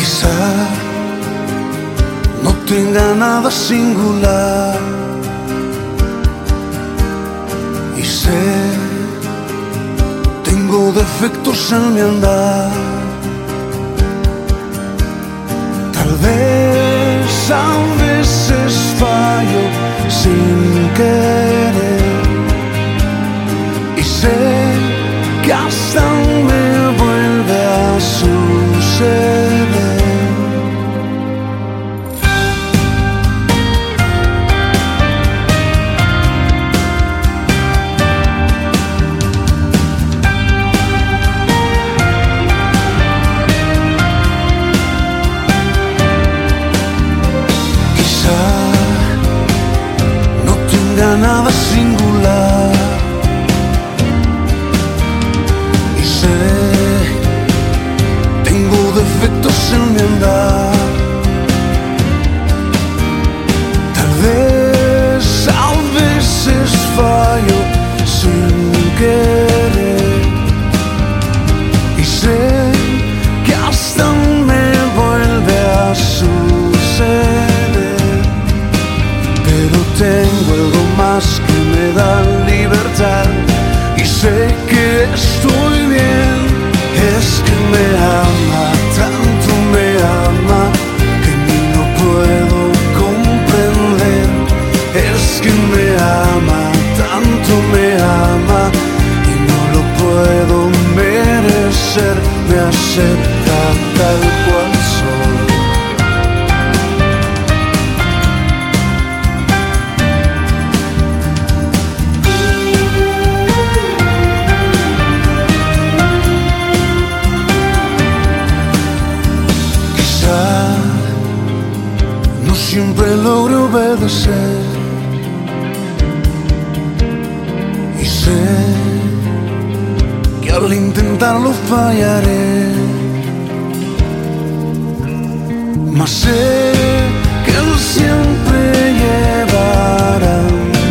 Quizá no tenga nada singular y sé tengo defectos en mi andar. Tal vez a no tenga nada singular sé que estoy bien. Es que me ama, tanto me ama que ni lo puedo comprender. Es que me ama, tanto me ama y no lo puedo merecer. Me acepta logre obedecer y sé que al intentarlo fallaré, mas sé que él siempre llevará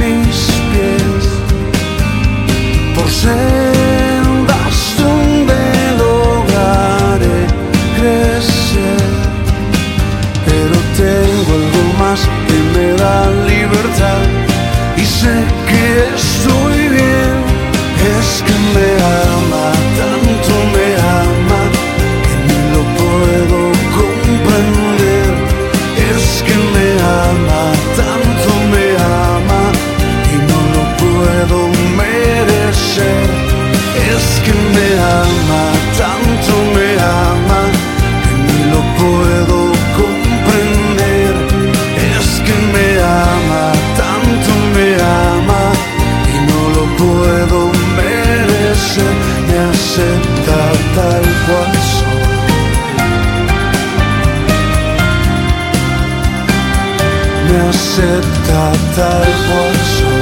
mis pies por sendas I acepta tal cual soy.